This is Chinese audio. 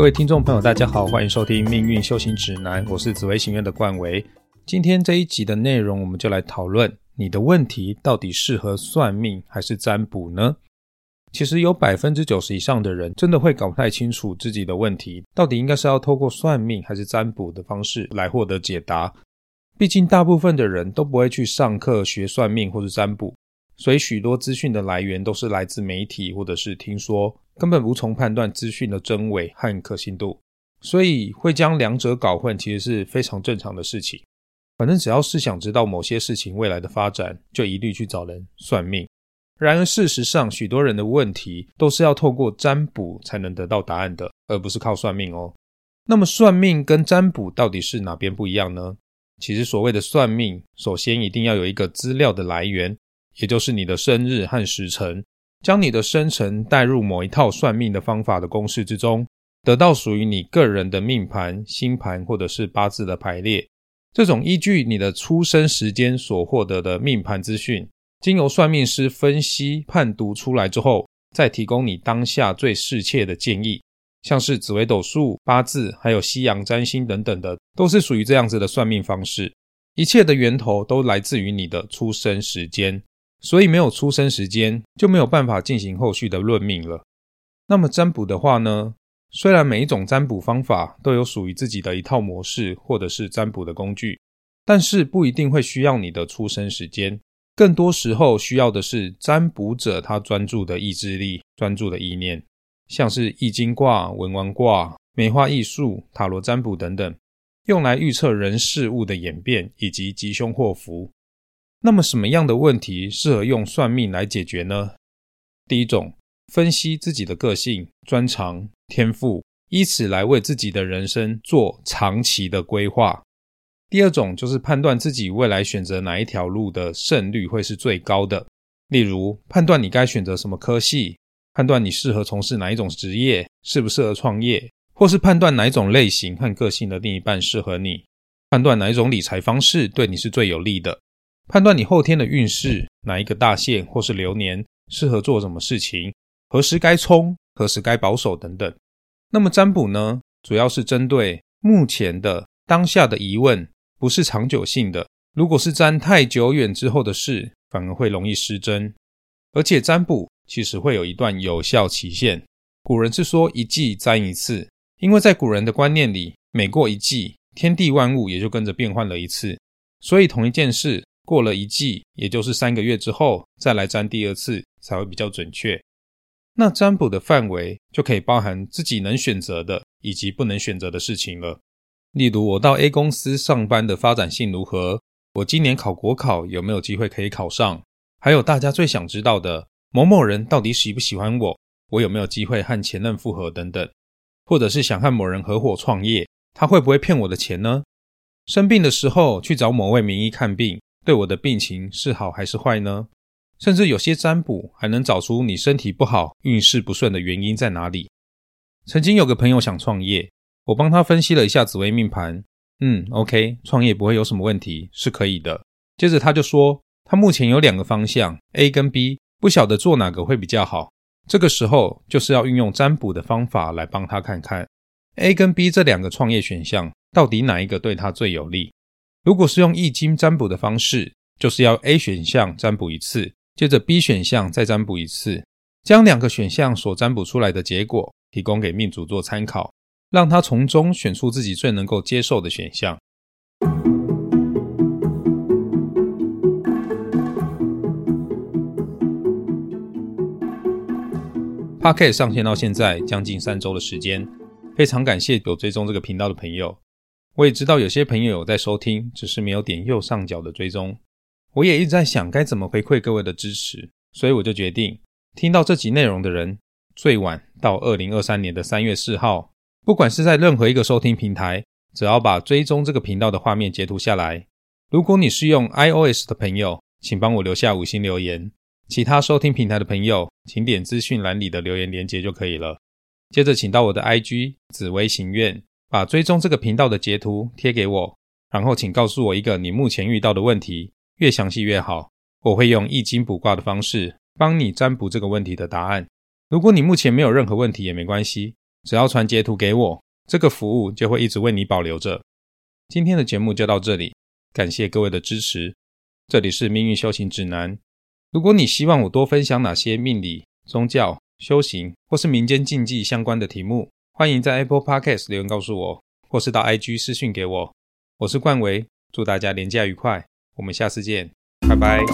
各位听众朋友，大家好，欢迎收听《命运修行指南》，我是紫薇行院的冠维。今天这一集的内容，我们就来讨论你的问题到底适合算命还是占卜呢？其实有百分之九十以上的人真的会搞不太清楚自己的问题到底应该是要透过算命还是占卜的方式来获得解答。毕竟大部分的人都不会去上课学算命或是占卜，所以许多资讯的来源都是来自媒体或者是听说。根本无从判断资讯的真伪和可信度，所以会将两者搞混，其实是非常正常的事情。反正只要是想知道某些事情未来的发展，就一律去找人算命。然而事实上，许多人的问题都是要透过占卜才能得到答案的，而不是靠算命哦。那么算命跟占卜到底是哪边不一样呢？其实所谓的算命，首先一定要有一个资料的来源，也就是你的生日和时辰。将你的生辰带入某一套算命的方法的公式之中，得到属于你个人的命盘、星盘或者是八字的排列。这种依据你的出生时间所获得的命盘资讯，经由算命师分析判读出来之后，再提供你当下最适切的建议。像是紫微斗数、八字，还有西洋占星等等的，都是属于这样子的算命方式。一切的源头都来自于你的出生时间。所以没有出生时间，就没有办法进行后续的论命了。那么占卜的话呢？虽然每一种占卜方法都有属于自己的一套模式，或者是占卜的工具，但是不一定会需要你的出生时间。更多时候需要的是占卜者他专注的意志力、专注的意念，像是易经卦、文王卦、梅花易数、塔罗占卜等等，用来预测人事物的演变以及吉凶祸福。那么什么样的问题适合用算命来解决呢？第一种，分析自己的个性、专长、天赋，以此来为自己的人生做长期的规划。第二种就是判断自己未来选择哪一条路的胜率会是最高的，例如判断你该选择什么科系，判断你适合从事哪一种职业，适不适合创业，或是判断哪一种类型和个性的另一半适合你，判断哪一种理财方式对你是最有利的。判断你后天的运势，哪一个大限或是流年适合做什么事情，何时该冲，何时该保守等等。那么占卜呢，主要是针对目前的当下的疑问，不是长久性的。如果是占太久远之后的事，反而会容易失真。而且占卜其实会有一段有效期限。古人是说一季占一次，因为在古人的观念里，每过一季，天地万物也就跟着变换了一次，所以同一件事。过了一季，也就是三个月之后，再来占第二次才会比较准确。那占卜的范围就可以包含自己能选择的以及不能选择的事情了。例如，我到 A 公司上班的发展性如何？我今年考国考有没有机会可以考上？还有大家最想知道的，某某人到底喜不喜欢我？我有没有机会和前任复合等等？或者是想和某人合伙创业，他会不会骗我的钱呢？生病的时候去找某位名医看病。对我的病情是好还是坏呢？甚至有些占卜还能找出你身体不好、运势不顺的原因在哪里。曾经有个朋友想创业，我帮他分析了一下紫微命盘，嗯，OK，创业不会有什么问题，是可以的。接着他就说，他目前有两个方向，A 跟 B，不晓得做哪个会比较好。这个时候就是要运用占卜的方法来帮他看看，A 跟 B 这两个创业选项到底哪一个对他最有利。如果是用易经占卜的方式，就是要 A 选项占卜一次，接着 B 选项再占卜一次，将两个选项所占卜出来的结果提供给命主做参考，让他从中选出自己最能够接受的选项。p a r k e t 上线到现在将近三周的时间，非常感谢有追踪这个频道的朋友。我也知道有些朋友有在收听，只是没有点右上角的追踪。我也一直在想该怎么回馈各位的支持，所以我就决定，听到这集内容的人，最晚到二零二三年的三月四号，不管是在任何一个收听平台，只要把追踪这个频道的画面截图下来。如果你是用 iOS 的朋友，请帮我留下五星留言；其他收听平台的朋友，请点资讯栏里的留言连接就可以了。接着，请到我的 IG 紫薇行愿。把追踪这个频道的截图贴给我，然后请告诉我一个你目前遇到的问题，越详细越好。我会用易经卜卦的方式帮你占卜这个问题的答案。如果你目前没有任何问题也没关系，只要传截图给我，这个服务就会一直为你保留着。今天的节目就到这里，感谢各位的支持。这里是命运修行指南。如果你希望我多分享哪些命理、宗教、修行或是民间禁忌相关的题目，欢迎在 Apple Podcast 留言告诉我，或是到 IG 私讯给我。我是冠维，祝大家连假愉快，我们下次见，拜拜。